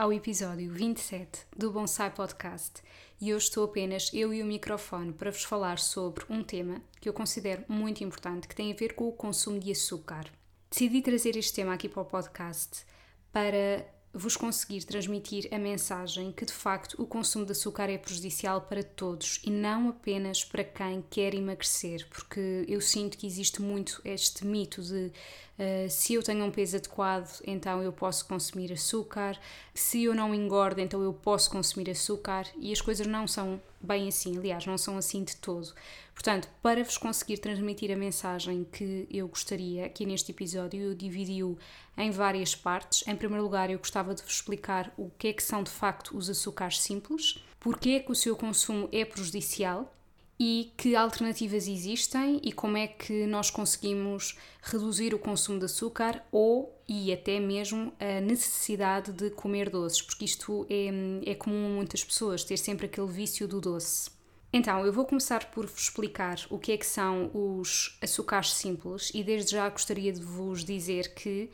Ao episódio 27 do Bonsai Podcast e hoje estou apenas eu e o microfone para vos falar sobre um tema que eu considero muito importante que tem a ver com o consumo de açúcar. Decidi trazer este tema aqui para o podcast para vos conseguir transmitir a mensagem que de facto o consumo de açúcar é prejudicial para todos e não apenas para quem quer emagrecer, porque eu sinto que existe muito este mito de uh, se eu tenho um peso adequado, então eu posso consumir açúcar, se eu não engordo, então eu posso consumir açúcar e as coisas não são bem assim, aliás, não são assim de todo. Portanto, para vos conseguir transmitir a mensagem que eu gostaria aqui neste episódio, eu dividi-o em várias partes. Em primeiro lugar, eu gostava de vos explicar o que é que são de facto os açúcares simples, porque é que o seu consumo é prejudicial e que alternativas existem e como é que nós conseguimos reduzir o consumo de açúcar ou e até mesmo a necessidade de comer doces, porque isto é, é comum a muitas pessoas ter sempre aquele vício do doce. Então, eu vou começar por vos explicar o que é que são os açúcares simples e desde já gostaria de vos dizer que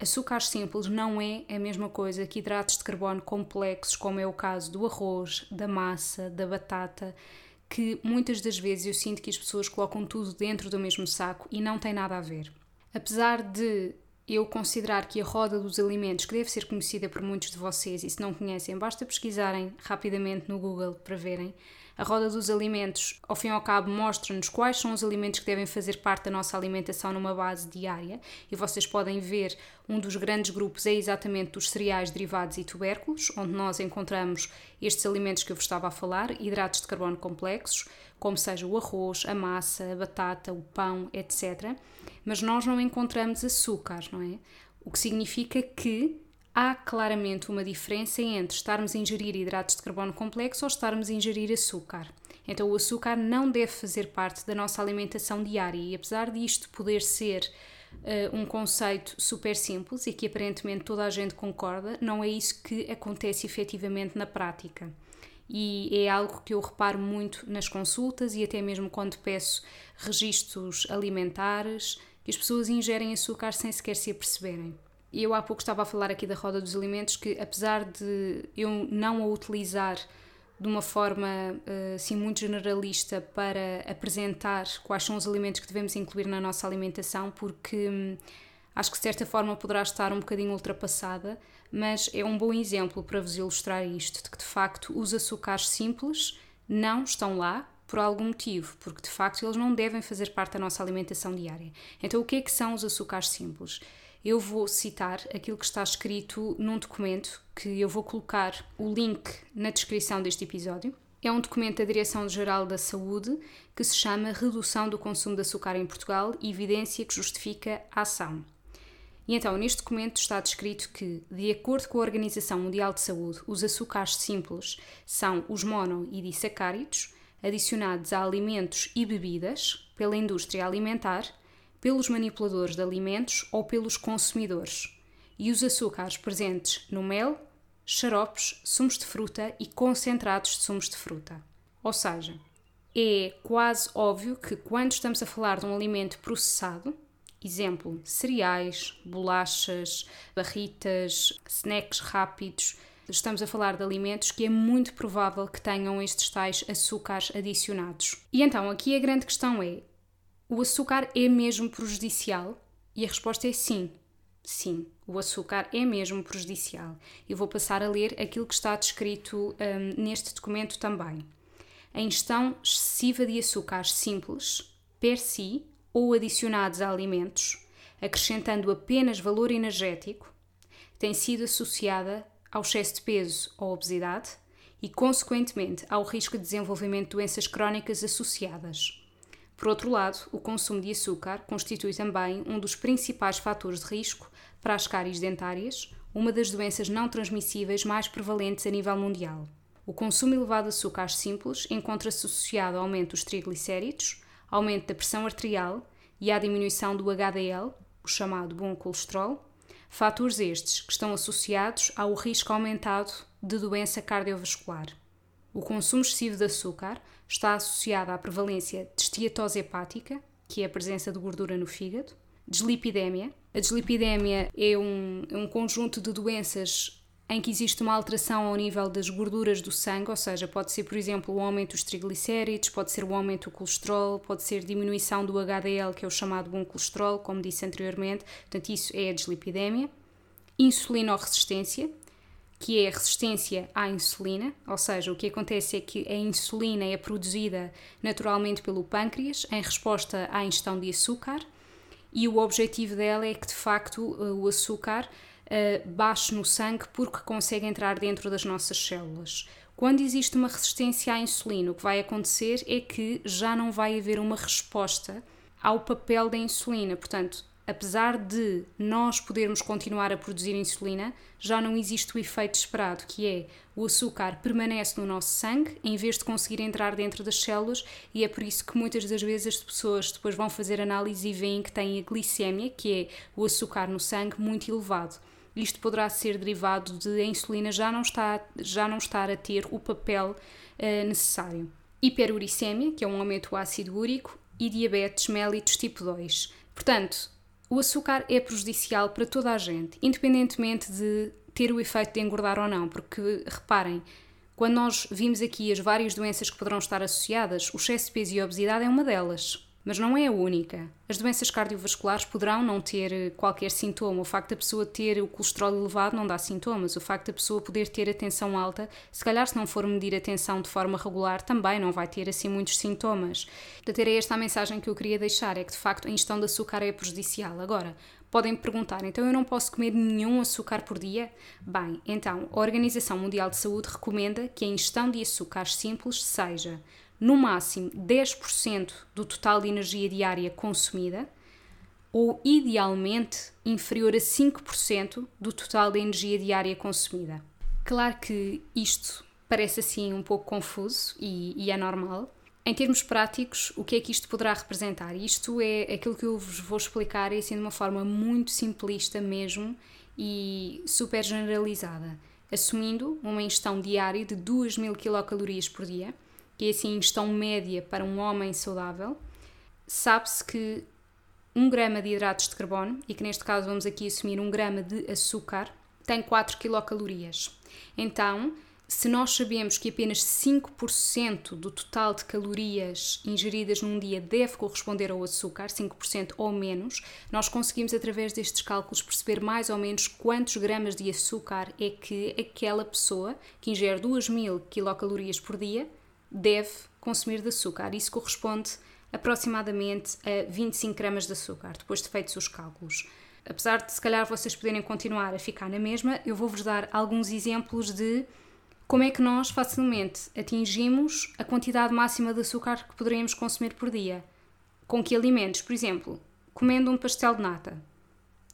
açúcares simples não é a mesma coisa que hidratos de carbono complexos, como é o caso do arroz, da massa, da batata que muitas das vezes eu sinto que as pessoas colocam tudo dentro do mesmo saco e não tem nada a ver. Apesar de eu considerar que a roda dos alimentos, que deve ser conhecida por muitos de vocês, e se não conhecem, basta pesquisarem rapidamente no Google para verem, a roda dos alimentos, ao fim e ao cabo, mostra-nos quais são os alimentos que devem fazer parte da nossa alimentação numa base diária. E vocês podem ver um dos grandes grupos é exatamente dos cereais, derivados e tubérculos, onde nós encontramos estes alimentos que eu vos estava a falar, hidratos de carbono complexos, como seja o arroz, a massa, a batata, o pão, etc. Mas nós não encontramos açúcar, não é? O que significa que há claramente uma diferença entre estarmos a ingerir hidratos de carbono complexo ou estarmos a ingerir açúcar. Então, o açúcar não deve fazer parte da nossa alimentação diária e, apesar disto poder ser uh, um conceito super simples e que aparentemente toda a gente concorda, não é isso que acontece efetivamente na prática. E é algo que eu reparo muito nas consultas e até mesmo quando peço registros alimentares, que as pessoas ingerem açúcar sem sequer se aperceberem. Eu há pouco estava a falar aqui da roda dos alimentos, que apesar de eu não a utilizar de uma forma eh, assim muito generalista para apresentar quais são os alimentos que devemos incluir na nossa alimentação, porque hum, acho que de certa forma poderá estar um bocadinho ultrapassada, mas é um bom exemplo para vos ilustrar isto, de que de facto os açúcares simples não estão lá por algum motivo, porque de facto eles não devem fazer parte da nossa alimentação diária. Então o que é que são os açúcares simples? Eu vou citar aquilo que está escrito num documento que eu vou colocar o link na descrição deste episódio. É um documento da Direção-Geral da Saúde que se chama Redução do Consumo de Açúcar em Portugal Evidência que Justifica a Ação. E então, neste documento está descrito que, de acordo com a Organização Mundial de Saúde, os açúcares simples são os mono e disacáridos adicionados a alimentos e bebidas pela indústria alimentar pelos manipuladores de alimentos ou pelos consumidores, e os açúcares presentes no mel, xaropes, sumos de fruta e concentrados de sumos de fruta. Ou seja, é quase óbvio que quando estamos a falar de um alimento processado, exemplo, cereais, bolachas, barritas, snacks rápidos, estamos a falar de alimentos que é muito provável que tenham estes tais açúcares adicionados. E então aqui a grande questão é: o açúcar é mesmo prejudicial? E a resposta é sim. Sim, o açúcar é mesmo prejudicial. Eu vou passar a ler aquilo que está descrito um, neste documento também. A ingestão excessiva de açúcares simples, per si, ou adicionados a alimentos, acrescentando apenas valor energético, tem sido associada ao excesso de peso ou obesidade e, consequentemente, ao risco de desenvolvimento de doenças crónicas associadas Por outro lado, o consumo de açúcar constitui também um dos principais fatores de risco para as cáries dentárias, uma das doenças não transmissíveis mais prevalentes a nível mundial. O consumo elevado de açúcares simples encontra-se associado ao aumento dos triglicéridos, aumento da pressão arterial e à diminuição do HDL, o chamado bom colesterol, fatores estes que estão associados ao risco aumentado de doença cardiovascular. O consumo excessivo de açúcar está associado à prevalência de esteatose hepática, que é a presença de gordura no fígado, deslipidemia. A deslipidemia é um, é um conjunto de doenças em que existe uma alteração ao nível das gorduras do sangue, ou seja, pode ser, por exemplo, o aumento dos triglicéridos, pode ser o aumento do colesterol, pode ser diminuição do HDL, que é o chamado bom colesterol, como disse anteriormente, portanto, isso é a deslipidemia. Insulinoresistência, que é a resistência à insulina, ou seja, o que acontece é que a insulina é produzida naturalmente pelo pâncreas em resposta à ingestão de açúcar, e o objetivo dela é que de facto o açúcar uh, baixo no sangue porque consegue entrar dentro das nossas células. Quando existe uma resistência à insulina, o que vai acontecer é que já não vai haver uma resposta ao papel da insulina. Portanto, apesar de nós podermos continuar a produzir insulina, já não existe o efeito esperado, que é o açúcar permanece no nosso sangue em vez de conseguir entrar dentro das células, e é por isso que muitas das vezes as pessoas depois vão fazer análise e veem que têm a glicémia, que é o açúcar no sangue, muito elevado. Isto poderá ser derivado de a insulina já não, está, já não estar a ter o papel uh, necessário. Hiperuricemia, que é um aumento do ácido úrico, e diabetes mellitus tipo 2. Portanto, o açúcar é prejudicial para toda a gente, independentemente de ter o efeito de engordar ou não, porque reparem, quando nós vimos aqui as várias doenças que poderão estar associadas, o excesso de peso e a obesidade é uma delas mas não é a única. As doenças cardiovasculares poderão não ter eh, qualquer sintoma. O facto da pessoa ter o colesterol elevado não dá sintomas. O facto da pessoa poder ter a tensão alta, se calhar se não for medir a tensão de forma regular, também não vai ter assim muitos sintomas. Portanto, era esta a mensagem que eu queria deixar, é que de facto a ingestão de açúcar é prejudicial. Agora, podem me perguntar, então eu não posso comer nenhum açúcar por dia? Bem, então, a Organização Mundial de Saúde recomenda que a ingestão de açúcares simples seja no máximo 10% do total de energia diária consumida, ou idealmente inferior a 5% do total de energia diária consumida. Claro que isto parece assim um pouco confuso e, e é normal. Em termos práticos, o que é que isto poderá representar? Isto é aquilo que eu vos vou explicar assim de uma forma muito simplista mesmo e super generalizada, assumindo uma ingestão diária de 2.000 quilocalorias por dia, que é assim ingestão média para um homem saudável, sabe-se que 1 grama de hidratos de carbono, e que neste caso vamos aqui assumir 1 grama de açúcar, tem 4 quilocalorias. Então, se nós sabemos que apenas 5% do total de calorias ingeridas num dia deve corresponder ao açúcar, 5% ou menos, nós conseguimos através destes cálculos perceber mais ou menos quantos gramas de açúcar é que aquela pessoa que ingere 2000 quilocalorias por dia deve consumir de açúcar. Isso corresponde aproximadamente a 25 gramas de açúcar, depois de feitos os cálculos. Apesar de se calhar vocês poderem continuar a ficar na mesma, eu vou-vos dar alguns exemplos de como é que nós facilmente atingimos a quantidade máxima de açúcar que poderíamos consumir por dia. Com que alimentos? Por exemplo, comendo um pastel de nata,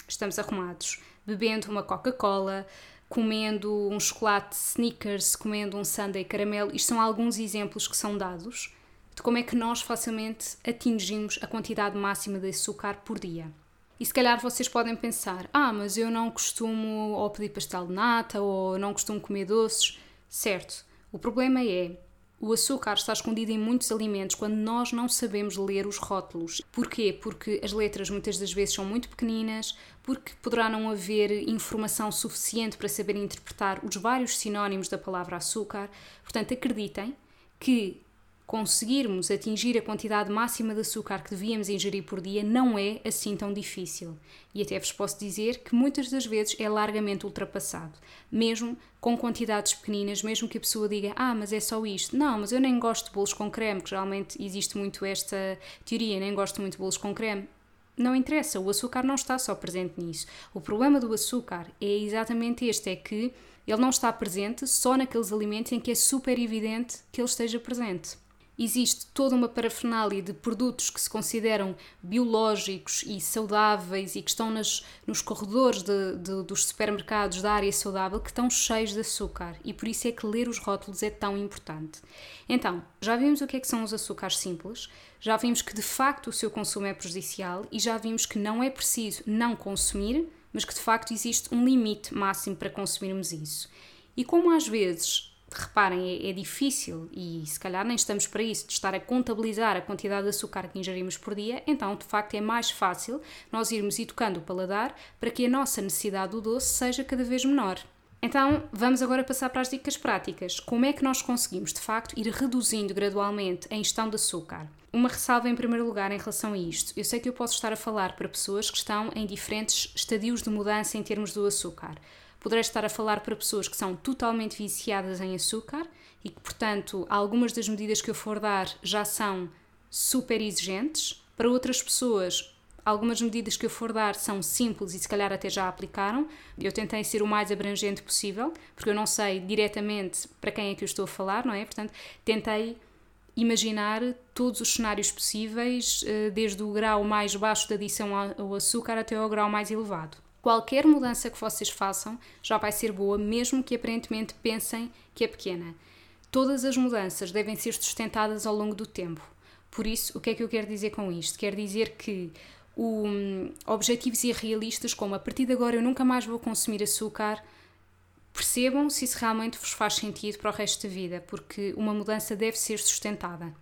estamos arrumados. Bebendo uma Coca-Cola, comendo um chocolate Snickers, comendo um sundae caramelo. Isto são alguns exemplos que são dados de como é que nós facilmente atingimos a quantidade máxima de açúcar por dia. E se calhar vocês podem pensar: ah, mas eu não costumo ou pedir pastel de nata ou não costumo comer doces. Certo, o problema é o açúcar está escondido em muitos alimentos quando nós não sabemos ler os rótulos. Porquê? Porque as letras muitas das vezes são muito pequeninas, porque poderá não haver informação suficiente para saber interpretar os vários sinónimos da palavra açúcar. Portanto, acreditem que conseguirmos atingir a quantidade máxima de açúcar que devíamos ingerir por dia não é assim tão difícil. E até vos posso dizer que muitas das vezes é largamente ultrapassado, mesmo com quantidades pequeninas, mesmo que a pessoa diga: Ah, mas é só isto. Não, mas eu nem gosto de bolos com creme, que geralmente existe muito esta teoria, nem gosto muito de bolos com creme. Não interessa, o açúcar não está só presente nisso. O problema do açúcar é exatamente este: é que ele não está presente só naqueles alimentos em que é super evidente que ele esteja presente. Existe toda uma parafernália de produtos que se consideram biológicos e saudáveis e que estão nas, nos corredores de, de, dos supermercados da área saudável que estão cheios de açúcar e por isso é que ler os rótulos é tão importante. Então, já vimos o que é que são os açúcares simples, já vimos que de facto o seu consumo é prejudicial e já vimos que não é preciso não consumir, mas que de facto existe um limite máximo para consumirmos isso. E como às vezes reparem, é, é, difícil e se calhar nem estamos para isso, de estar a contabilizar a quantidade de açúcar que ingerimos por dia, então de facto é mais fácil nós irmos educando o paladar para que a nossa necessidade do doce seja cada vez menor. Então vamos agora passar para as dicas práticas. Como é que nós conseguimos de facto ir reduzindo gradualmente a ingestão de açúcar? Uma ressalva em primeiro lugar em relação a isto. Eu sei que eu posso estar a falar para pessoas que estão em diferentes estadios de mudança em termos do açúcar. Poderei estar a falar para pessoas que são totalmente viciadas em açúcar e que, portanto, algumas das medidas que eu for dar já são super exigentes. Para outras pessoas, algumas medidas que eu for dar são simples e se calhar até já aplicaram. Eu tentei ser o mais abrangente possível, porque eu não sei diretamente para quem é que eu estou a falar, não é? Portanto, tentei imaginar todos os cenários possíveis, eh, desde o grau mais baixo de adição ao açúcar até ao grau mais elevado. Qualquer mudança que vocês façam já vai ser boa, mesmo que aparentemente pensem que é pequena. Todas as mudanças devem ser sustentadas ao longo do tempo. Por isso, o que é que eu quero dizer com isto? Quer dizer que um, objetivos irrealistas, como a partir de agora eu nunca mais vou consumir açúcar, percebam se isso realmente vos faz sentido para o resto da vida, porque uma mudança deve ser sustentada.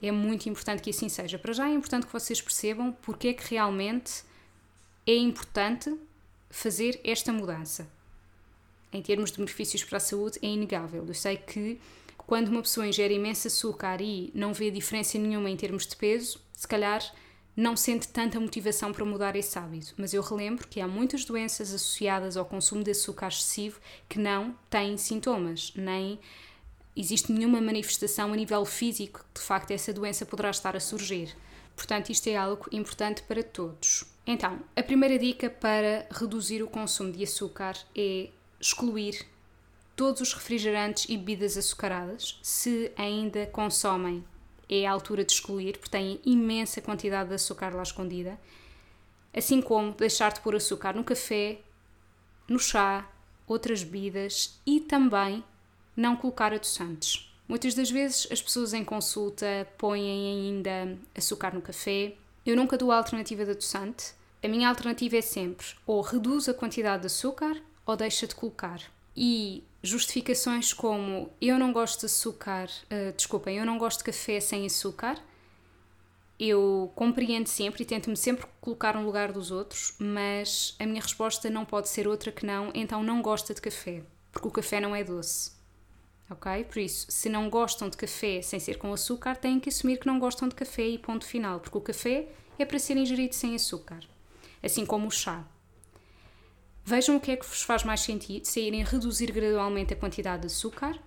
É muito importante que assim seja. Para já é importante que vocês percebam porque é que realmente é importante fazer esta mudança. Em termos de benefícios para a saúde, é inegável. Eu sei que quando uma pessoa ingere imenso açúcar e não vê diferença nenhuma em termos de peso, se calhar não sente tanta motivação para mudar esse hábito. Mas eu relembro que há muitas doenças associadas ao consumo de açúcar excessivo que não têm sintomas, nem existe nenhuma manifestação a nível físico que de facto essa doença poderá estar a surgir. Portanto, isto é algo importante para todos. Então, a primeira dica para reduzir o consumo de açúcar é excluir todos os refrigerantes e bebidas açucaradas. Se ainda consomem, é a altura de excluir, porque têm imensa quantidade de açúcar lá escondida. Assim como deixar de pôr açúcar no café, no chá, outras bebidas e também não colocar adoçantes. Muitas das vezes as pessoas em consulta põem ainda açúcar no café. Eu nunca dou a alternativa de adoçante. A minha alternativa é sempre ou reduz a quantidade de açúcar ou deixa de colocar. E justificações como eu não gosto de açúcar, uh, desculpem, eu não gosto de café sem açúcar, eu compreendo sempre e tento-me sempre colocar no lugar dos outros, mas a minha resposta não pode ser outra que não, então não gosta de café, porque o café não é doce ok? Por isso, se não gostam de café sem ser com açúcar, têm que assumir que não gostam de café e ponto final, porque o café é para ser ingerido sem açúcar, assim como o chá. Vejam o que é que vos faz mais sentido, se é irem reduzir gradualmente a quantidade de açúcar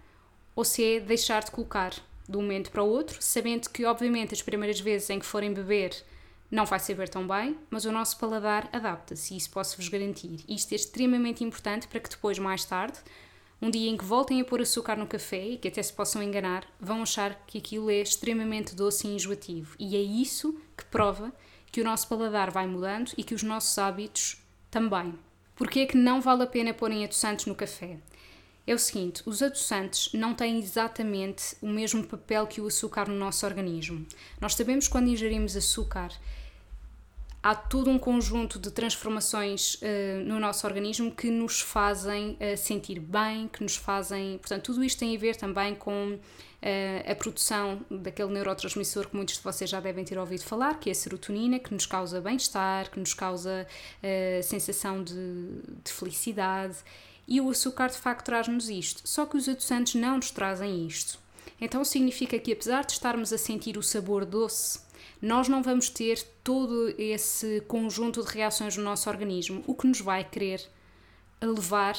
ou se é deixar de colocar de um momento para o outro, sabendo que, obviamente, as primeiras vezes em que forem beber não vai saber tão bem, mas o nosso paladar adapta-se isso posso-vos garantir. Isto é extremamente importante para que depois, mais tarde, um dia em que voltem a pôr açúcar no café e que até se possam enganar, vão achar que aquilo é extremamente doce e enjoativo. E é isso que prova que o nosso paladar vai mudando e que os nossos hábitos também. Porquê é que não vale a pena porem adoçantes no café? É o seguinte, os adoçantes não têm exatamente o mesmo papel que o açúcar no nosso organismo. Nós sabemos quando ingerimos açúcar há todo um conjunto de transformações uh, no nosso organismo que nos fazem uh, sentir bem, que nos fazem. Portanto, tudo isto tem a ver também com uh, a produção daquele neurotransmissor que muitos de vocês já devem ter ouvido falar, que é a serotonina, que nos causa bem-estar, que nos causa sensação de, de felicidade. E o açúcar de facto traz-nos isto. Só que os adoçantes não nos trazem isto. Então significa que apesar de estarmos a sentir o sabor doce nós não vamos ter todo esse conjunto de reações no nosso organismo, o que nos vai querer levar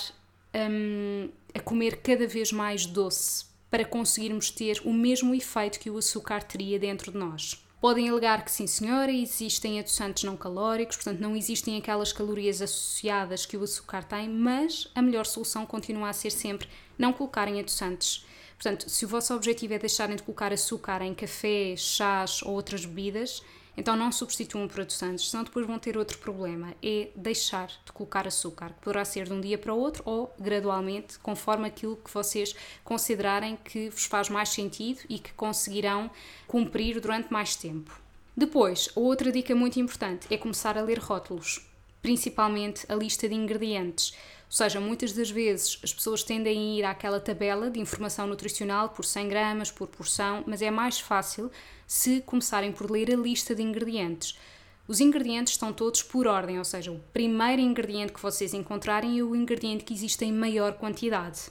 um, a comer cada vez mais doce para conseguirmos ter o mesmo efeito que o açúcar teria dentro de nós. Podem alegar que sim, senhora, existem adoçantes não calóricos, portanto, não existem aquelas calorias associadas que o açúcar tem, mas a melhor solução continua a ser sempre não colocarem adoçantes Portanto, se o vosso objetivo é deixarem de colocar açúcar em café, chás ou outras bebidas, então não substituam por adoçantes, senão depois vão ter outro problema, é deixar de colocar açúcar, que poderá ser de um dia para o outro ou gradualmente, conforme aquilo que vocês considerarem que vos faz mais sentido e que conseguirão cumprir durante mais tempo. Depois, outra dica muito importante é começar a ler rótulos, principalmente a lista de ingredientes. Ou seja, muitas das vezes as pessoas tendem a ir àquela tabela de informação nutricional por 100 gramas, por porção, mas é mais fácil se começarem por ler a lista de ingredientes. Os ingredientes estão todos por ordem, ou seja, o primeiro ingrediente que vocês encontrarem é o ingrediente que existe em maior quantidade.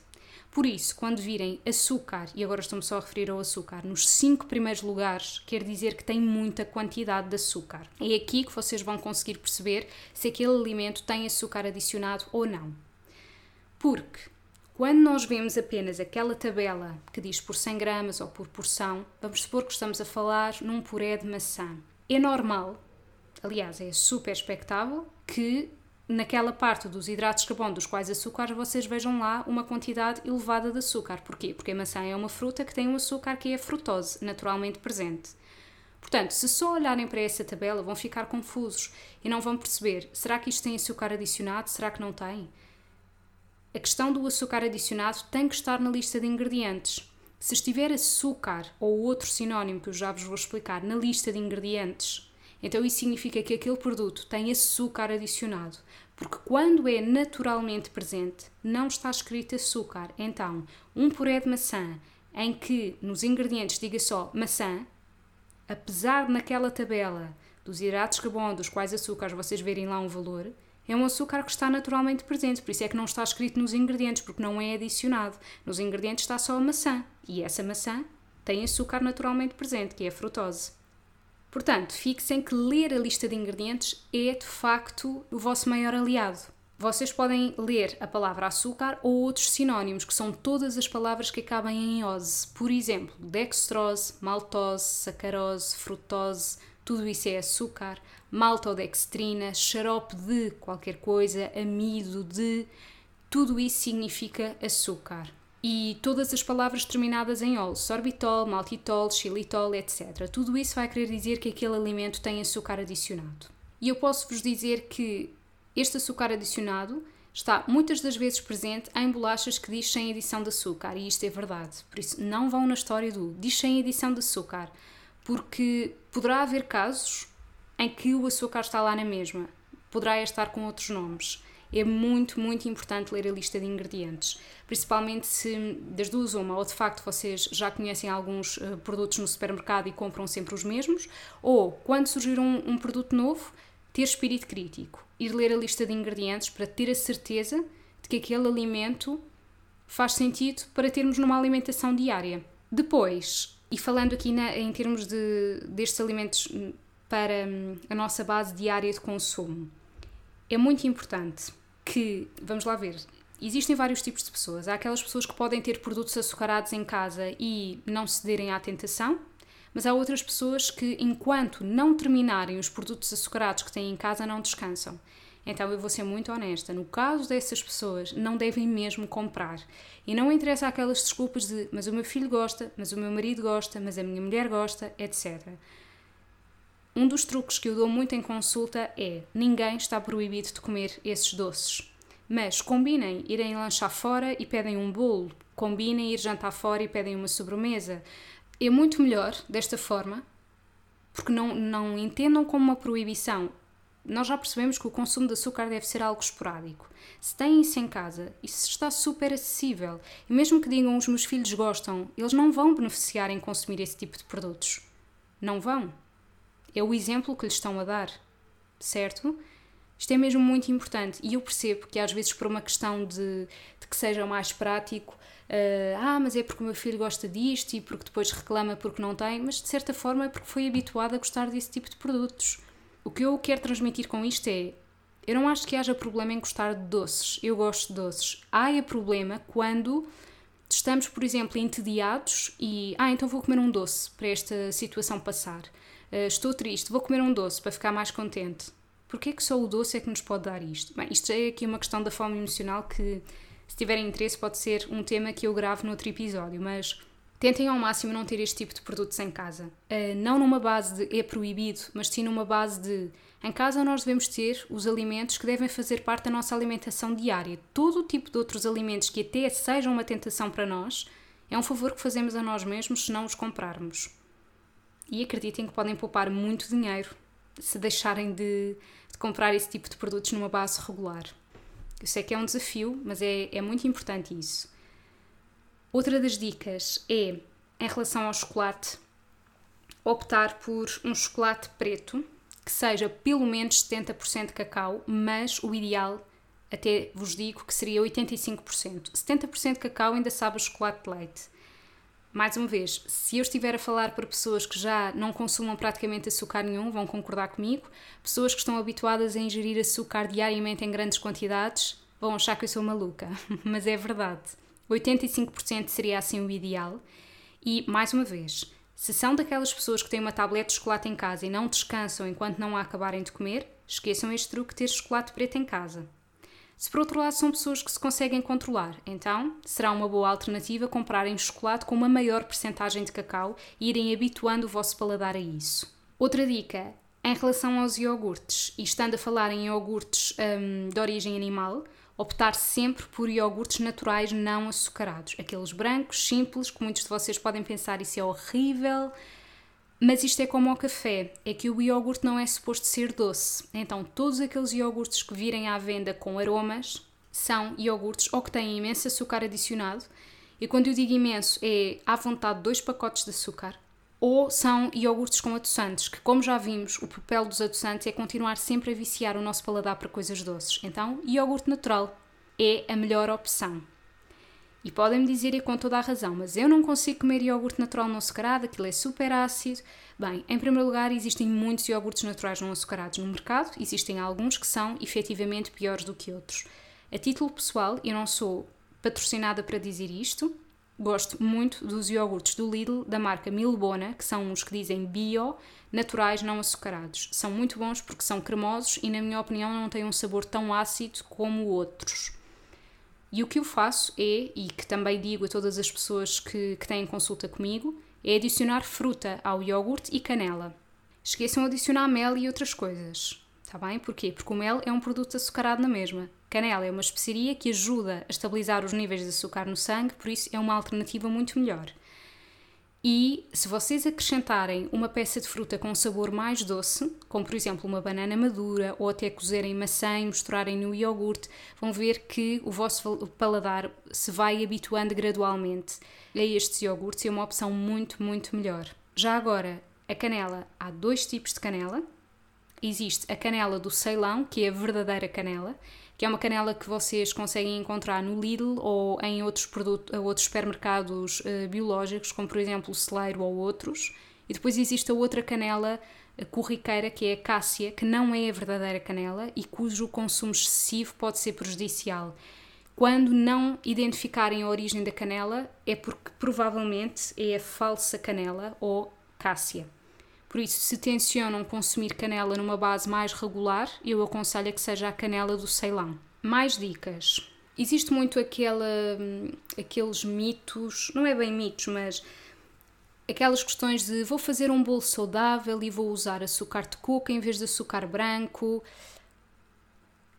Por isso, quando virem açúcar, e agora estou-me só a referir ao açúcar, nos cinco primeiros lugares, quer dizer que tem muita quantidade de açúcar. É aqui que vocês vão conseguir perceber se aquele alimento tem açúcar adicionado ou não. Porque quando nós vemos apenas aquela tabela que diz por 100 gramas ou por porção, vamos supor que estamos a falar num puré de maçã. É normal, aliás, é super expectável, que naquela parte dos hidratos de carbono dos quais açúcar vocês vejam lá uma quantidade elevada de açúcar. Porquê? Porque a maçã é uma fruta que tem um açúcar que é frutose, naturalmente presente. Portanto, se só olharem para essa tabela, vão ficar confusos e não vão perceber: será que isto tem açúcar adicionado? Será que não tem? A questão do açúcar adicionado tem que estar na lista de ingredientes. Se estiver açúcar ou outro sinónimo que eu já vos vou explicar na lista de ingredientes, então isso significa que aquele produto tem açúcar adicionado. Porque quando é naturalmente presente, não está escrito açúcar. Então, um puré de maçã em que nos ingredientes diga só maçã, apesar de naquela tabela dos hidratos de carbono dos quais açúcares vocês verem lá um valor, é um açúcar que está naturalmente presente, por isso é que não está escrito nos ingredientes, porque não é adicionado. Nos ingredientes está só a maçã, e essa maçã tem açúcar naturalmente presente, que é a frutose. Portanto, fixem que ler a lista de ingredientes é de facto o vosso maior aliado. Vocês podem ler a palavra açúcar ou outros sinónimos, que são todas as palavras que acabam em ose. Por exemplo, dextrose, maltose, sacarose, frutose, tudo isso é açúcar maltodextrina, xarope de qualquer coisa, amido de, tudo isso significa açúcar. E todas as palavras terminadas em ol, sorbitol, maltitol, xilitol, etc. Tudo isso vai querer dizer que aquele alimento tem açúcar adicionado. E eu posso vos dizer que este açúcar adicionado está muitas das vezes presente em bolachas que diz sem adição de açúcar, e isto é verdade. Por isso, não vão na história do diz sem adição de açúcar, porque poderá haver casos em que o açúcar está lá na mesma. Poderá estar com outros nomes. É muito, muito importante ler a lista de ingredientes, principalmente se das duas uma, ou de facto vocês já conhecem alguns uh, produtos no supermercado e compram sempre os mesmos, ou quando surgir um, um produto novo, ter espírito crítico, ir ler a lista de ingredientes para ter a certeza de que aquele alimento faz sentido para termos numa alimentação diária. Depois, e falando aqui na, em termos de, destes alimentos para hum, a nossa base diária de consumo. É muito importante que, vamos lá ver, existem vários tipos de pessoas. Há aquelas pessoas que podem ter produtos açucarados em casa e não cederem à tentação, mas há outras pessoas que, enquanto não terminarem os produtos açucarados que têm em casa, não descansam. Então eu vou ser muito honesta, no caso dessas pessoas, não devem mesmo comprar. E não interessa aquelas desculpas de mas o meu filho gosta, mas o meu marido gosta, mas a minha mulher gosta, etc. Um dos truques que eu dou muito em consulta é: ninguém está proibido de comer esses doces. Mas combinem irem lanchar fora e pedem um bolo, combinem ir jantar fora e pedem uma sobremesa. É muito melhor desta forma, porque não, não entendam como uma proibição. Nós já percebemos que o consumo de açúcar deve ser algo esporádico. Se têm isso em casa, isso está super acessível. E mesmo que digam os meus filhos gostam, eles não vão beneficiar em consumir esse tipo de produtos. Não vão. É o exemplo que lhes estão a dar, certo? Isto é mesmo muito importante e eu percebo que às vezes por uma questão de, de que seja mais prático, uh, ah, mas é porque o meu filho gosta disto e porque depois reclama porque não tem, mas de certa forma é porque foi habituado a gostar desse tipo de produtos. O que eu quero transmitir com isto é, eu não acho que haja problema em gostar de doces, eu gosto de doces. Há é problema quando estamos, por exemplo, entediados e, ah, então vou comer um doce para esta situação passar. Uh, estou triste, vou comer um doce para ficar mais contente. Porquê que só o doce é que nos pode dar isto? Bem, isto é aqui uma questão da fome emocional que Se tiverem interesse, pode ser um tema que eu gravo noutro episódio, mas tentem ao máximo não ter este tipo de produtos em casa. Uh, não numa base de é proibido, mas sim numa base de em casa nós devemos ter os alimentos que devem fazer parte da nossa alimentação diária. Todo o tipo de outros alimentos que até sejam uma tentação para nós, é um favor que fazemos a nós mesmos se não os comprarmos. E acreditem que podem poupar muito dinheiro se deixarem de, de comprar esse tipo de produtos numa base regular. Eu sei que é um desafio, mas é, é muito importante isso. Outra das dicas é, em relação ao chocolate, optar por um chocolate preto que seja pelo menos 70% cacau, mas o ideal, até vos digo, que seria 85%. 70% cacau ainda sabe a chocolate de leite. Mais uma vez, se eu estiver a falar para pessoas que já não consumam praticamente açúcar nenhum, vão concordar comigo. Pessoas que estão habituadas a ingerir açúcar diariamente em grandes quantidades vão achar que eu sou maluca, mas é verdade. 85% seria assim o ideal. E, mais uma vez, se são daquelas pessoas que têm uma tablete de chocolate em casa e não descansam enquanto não a acabarem de comer, esqueçam este truque de ter chocolate preto em casa. Se por outro lado são pessoas que se conseguem controlar, então será uma boa alternativa comprarem chocolate com uma maior percentagem de cacau e irem habituando o vosso paladar a isso. Outra dica, em relação aos iogurtes, e estando a falar em iogurtes hum, de origem animal, optar sempre por iogurtes naturais não açucarados, aqueles brancos, simples, que muitos de vocês podem pensar isso é horrível, mas isto é como ao café, é que o iogurte não é suposto ser doce. Então, todos aqueles iogurtes que virem à venda com aromas são iogurtes ou que têm imenso açúcar adicionado, e quando eu digo imenso é à vontade dois pacotes de açúcar, ou são iogurtes com adoçantes, que como já vimos, o papel dos adoçantes é continuar sempre a viciar o nosso paladar para coisas doces. Então, iogurte natural é a melhor opção. E podem-me dizer, e com toda a razão, mas eu não consigo comer iogurte natural não açucarado, aquilo é super ácido. Bem, em primeiro lugar, existem muitos iogurtes naturais não açucarados no mercado, existem alguns que são efetivamente piores do que outros. A título pessoal, eu não sou patrocinada para dizer isto, gosto muito dos iogurtes do Lidl da marca Milbona, que são os que dizem bio, naturais não açucarados. São muito bons porque são cremosos e, na minha opinião, não têm um sabor tão ácido como outros. E o que eu faço é, e que também digo a todas as pessoas que, que têm consulta comigo, é adicionar fruta ao iogurte e canela. Esqueçam de adicionar mel e outras coisas. Está bem? Porquê? Porque o mel é um produto açucarado na mesma. Canela é uma especiaria que ajuda a estabilizar os níveis de açúcar no sangue, por isso é uma alternativa muito melhor. E se vocês acrescentarem uma peça de fruta com sabor mais doce, como por exemplo uma banana madura ou até cozerem maçã e misturarem no iogurte, vão ver que o vosso paladar se vai habituando gradualmente a estes iogurtes e é uma opção muito, muito melhor. Já agora, a canela, há dois tipos de canela. Existe a canela do Ceilão, que é a verdadeira canela, que é uma canela que vocês conseguem encontrar no Lidl ou em outros, produtos, outros supermercados uh, biológicos, como por exemplo o Celeiro ou outros. E depois existe a outra canela corriqueira, que é a cássia, que não é a verdadeira canela e cujo consumo excessivo pode ser prejudicial. Quando não identificarem a origem da canela, é porque provavelmente é a falsa canela ou cássia. Por isso, se tencionam consumir canela numa base mais regular, eu aconselho a que seja a canela do Ceilão. Mais dicas. Existe muito aquela, aqueles mitos, não é bem mitos, mas aquelas questões de vou fazer um bolo saudável e vou usar açúcar de coco em vez de açúcar branco.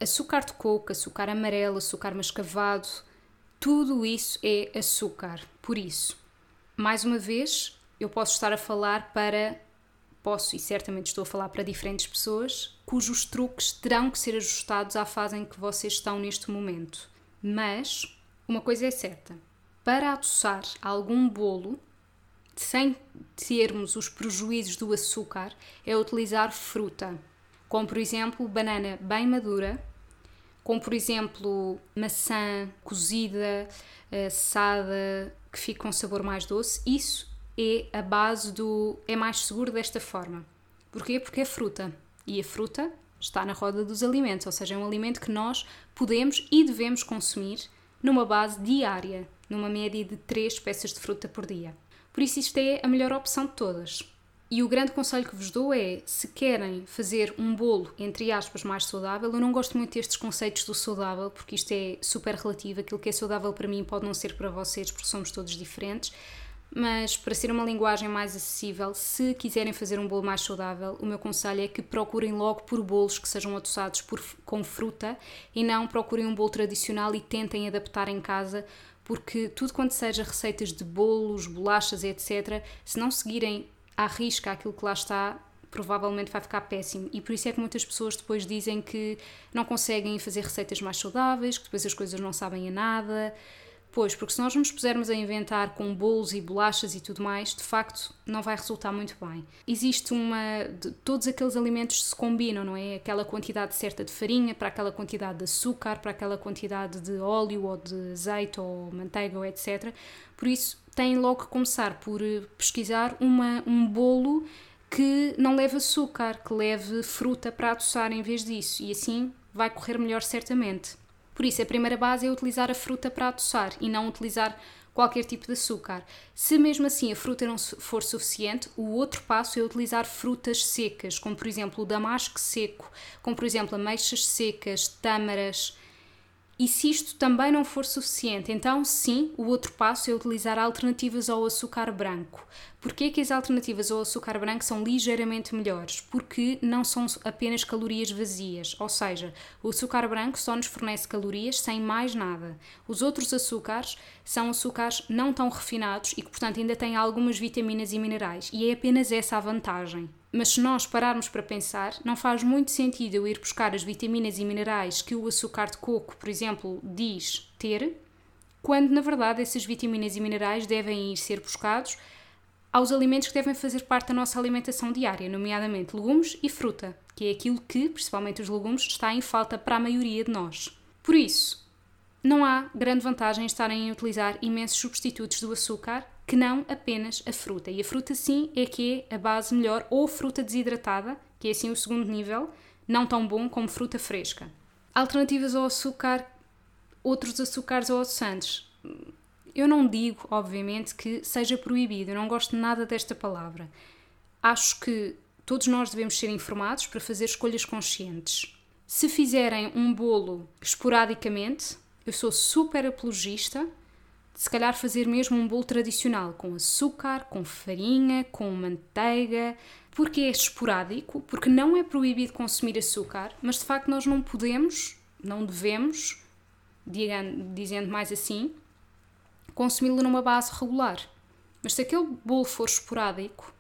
Açúcar de coco, açúcar amarelo, açúcar mascavado, tudo isso é açúcar. Por isso, mais uma vez, eu posso estar a falar para posso e certamente estou a falar para diferentes pessoas, cujos truques terão que ser ajustados à fase em que vocês estão neste momento. Mas uma coisa é certa: para adoçar algum bolo, sem termos os prejuízos do açúcar, é utilizar fruta, como por exemplo banana bem madura, como por exemplo maçã cozida, assada, que fica com sabor mais doce. Isso é a base do é mais seguro desta forma. Porquê? Porque é fruta. E a fruta está na roda dos alimentos, ou seja, é um alimento que nós podemos e devemos consumir numa base diária, numa média de 3 peças de fruta por dia. Por isso, isto é a melhor opção de todas. E o grande conselho que vos dou é: se querem fazer um bolo, entre aspas, mais saudável, eu não gosto muito destes conceitos do saudável, porque isto é super relativo. Aquilo que é saudável para mim pode não ser para vocês, porque somos todos diferentes. Mas para ser uma linguagem mais acessível, se quiserem fazer um bolo mais saudável, o meu conselho é que procurem logo por bolos que sejam adoçados por, com fruta e não procurem um bolo tradicional e tentem adaptar em casa, porque tudo quanto seja receitas de bolos, bolachas, etc., se não seguirem à risca aquilo que lá está, provavelmente vai ficar péssimo. E por isso é que muitas pessoas depois dizem que não conseguem fazer receitas mais saudáveis, que depois as coisas não sabem a nada. Pois, porque se nós nos pusermos a inventar com bolos e bolachas e tudo mais, de facto não vai resultar muito bem. Existe uma. De, todos aqueles alimentos se combinam, não é? Aquela quantidade certa de farinha para aquela quantidade de açúcar, para aquela quantidade de óleo ou de azeite ou manteiga ou etc. Por isso, têm logo que começar por eh, pesquisar uma, um bolo que não leve açúcar, que leve fruta para adoçar em vez disso, e assim vai correr melhor certamente. Por isso, a primeira base é utilizar a fruta para adoçar e não utilizar qualquer tipo de açúcar. Se mesmo assim a fruta não for suficiente, o outro passo é utilizar frutas secas, como por exemplo o damasco seco, como por exemplo ameixas secas, tâmaras. E se isto também não for suficiente, então sim, o outro passo é utilizar alternativas ao açúcar branco. Porquê que as alternativas ao açúcar branco são ligeiramente melhores? Porque não são apenas calorias vazias, ou seja, o açúcar branco só nos fornece calorias sem mais nada. Os outros açúcares são açúcares não tão refinados e que, portanto, ainda têm algumas vitaminas e minerais, e é apenas essa a vantagem. Mas se nós pararmos para pensar, não faz muito sentido eu ir buscar as vitaminas e minerais que o açúcar de coco, por exemplo, diz ter, quando na verdade essas vitaminas e minerais devem ir ser buscados aos alimentos que devem fazer parte da nossa alimentação diária, nomeadamente legumes e fruta, que é aquilo que, principalmente os legumes, está em falta para a maioria de nós. Por isso, não há grande vantagem em estarem a utilizar imensos substitutos do açúcar que não apenas a fruta. E a fruta, sim, é que é a base melhor, ou fruta desidratada, que é assim o segundo nível, não tão bom como fruta fresca. Alternativas ao açúcar, outros açúcares ou adoçantes. Eu não digo, obviamente, que seja proibido, eu não gosto nada desta palavra. Acho que todos nós devemos ser informados para fazer escolhas conscientes. Se fizerem um bolo esporadicamente, eu sou super apologista se calhar fazer mesmo um bolo tradicional com açúcar, com farinha, com manteiga, porque é esporádico, porque não é proibido consumir açúcar, mas de facto nós não podemos, não devemos, dizendo mais assim, consumi-lo numa base regular. Mas se aquele bolo for esporádico,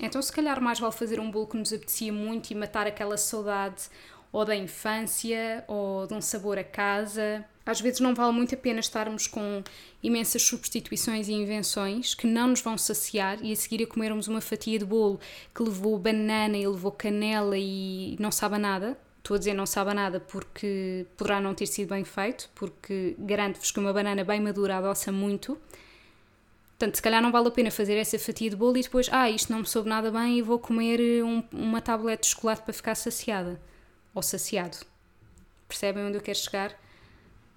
então se calhar mais vale fazer um bolo que nos apetecia muito e matar aquela saudade ou da infância ou de um sabor a casa. Às vezes não vale muito a pena estarmos com imensas substituições e invenções que não nos vão saciar e a seguir a comermos uma fatia de bolo que levou banana e levou canela e não sabe nada. Estou a dizer não sabe nada porque poderá não ter sido bem feito, porque garanto-vos que uma banana bem madura adoça muito. Portanto, se calhar não vale a pena fazer essa fatia de bolo e depois, ah, isto não me soube nada bem e vou comer um, uma tablete de chocolate para ficar saciada. Ou saciado. Percebem onde eu quero chegar?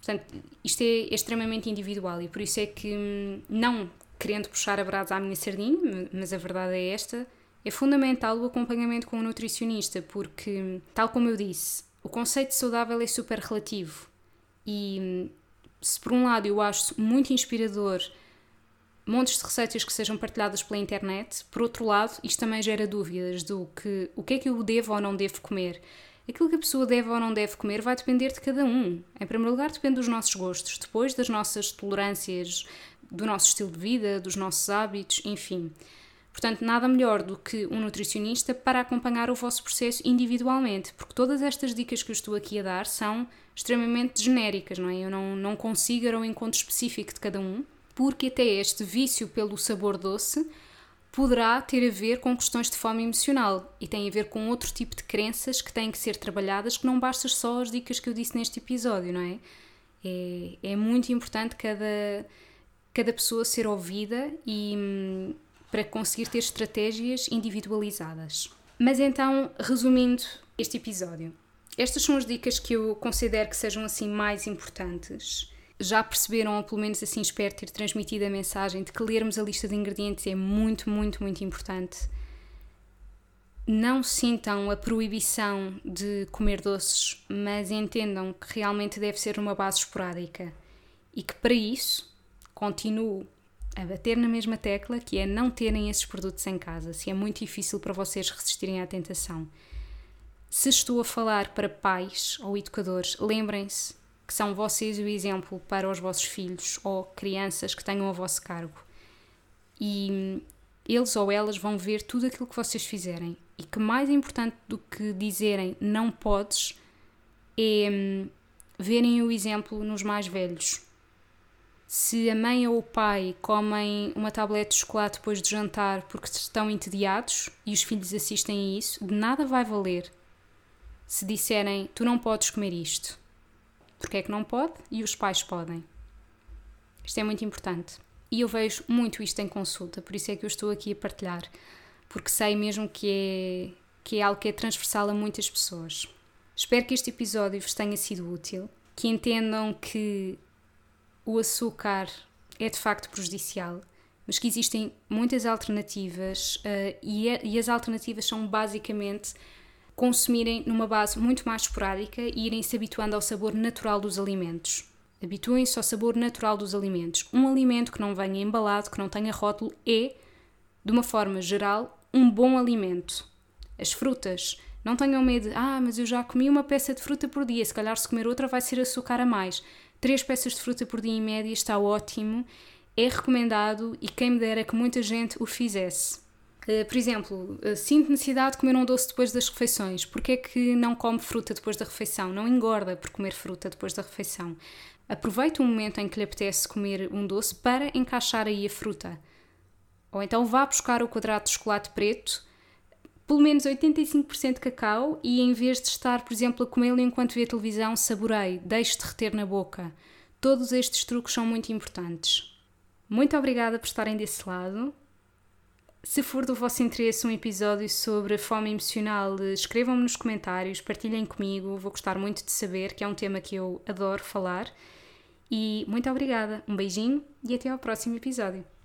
Portanto, isto é extremamente individual e por isso é que, hum, não querendo puxar a brasa à minha sardinha, mas a verdade é esta, é fundamental o acompanhamento com um nutricionista, porque, tal como eu disse, o conceito de saudável é super relativo. E se por um lado eu acho muito inspirador montes de receitas que sejam partilhadas pela internet, por outro lado, isto também gera dúvidas do que o que é que eu devo ou não devo comer. Aquilo que a pessoa deve ou não deve comer vai depender de cada um. Em primeiro lugar, depende dos nossos gostos, depois das nossas tolerâncias, do nosso estilo de vida, dos nossos hábitos, enfim. Portanto, nada melhor do que um nutricionista para acompanhar o vosso processo individualmente, porque todas estas dicas que eu estou aqui a dar são extremamente genéricas, não é? Eu não, não consigo ir ao encontro específico de cada um, porque até este vício pelo sabor doce poderá ter a ver com questões de fome emocional e tem a ver com outro tipo de crenças que têm que ser trabalhadas, que não basta só as dicas que eu disse neste episódio, não é? É, é muito importante cada, cada pessoa ser ouvida e hum, para conseguir ter estratégias individualizadas. Mas então, resumindo este episódio, estas são as dicas que eu considero que sejam assim mais importantes. Já perceberam, ou pelo menos assim espero ter transmitido a mensagem de que lermos a lista de ingredientes é muito, muito, muito importante. não sintam a proibição de comer doces, mas entendam que realmente deve ser uma base esporádica e que para isso continuo a bater na mesma tecla que é não terem esses produtos em casa, se é muito difícil para vocês resistirem à tentação. Se estou a falar para pais ou educadores, lembrem-se que são vocês o exemplo para os vossos filhos ou crianças que tenham a vosso cargo. E eles ou elas vão ver tudo aquilo que vocês fizerem. E que mais importante do que dizerem não podes é hum, verem o exemplo nos mais velhos. Se a mãe ou o pai comem uma tablete de chocolate depois de jantar porque estão entediados e os filhos assistem a isso, de nada vai valer se disserem tu não podes comer isto. Porque é que não pode e os pais podem. Isto é muito importante. E eu vejo muito isto em consulta, por isso é que eu estou aqui a partilhar, porque sei mesmo que é, que é algo que é transversal a muitas pessoas. Espero que este episódio vos tenha sido útil, que entendam que o açúcar é de facto prejudicial, mas que existem muitas alternativas uh, e, é, e as alternativas são basicamente consumirem numa base muito mais esporádica e irem se habituando ao sabor natural dos alimentos. Habituem-se ao sabor natural dos alimentos. Um alimento que não venha embalado, que não tenha rótulo, é, de uma forma geral, um bom alimento. As frutas, não tenham medo ah, mas eu já comi uma peça de fruta por dia, se calhar se comer outra vai ser açúcar a mais. Três peças de fruta por dia em média está ótimo, é recomendado e quem me dera que muita gente o fizesse. Eh, por exemplo, uh, sinto necessidade de comer um doce depois das refeições. Porquê é que não come fruta depois da refeição? Não engorda por comer fruta depois da refeição. Aproveite o momento em que lhe apetece comer um doce para encaixar aí a fruta. Ou então vá buscar o quadrado de chocolate preto, pelo menos 85% de cacau, e em vez de estar, por exemplo, a comê-lo enquanto vê a televisão, saboreie, deixe derreter na boca. Todos estes truques são muito importantes. Muito obrigada por estarem desse lado. Se for do vosso interesse um episódio sobre fome emocional, escrevam-me nos comentários, partilhem comigo, vou gostar muito de saber, que é um tema que eu adoro falar. E muito obrigada, um beijinho e até ao próximo episódio.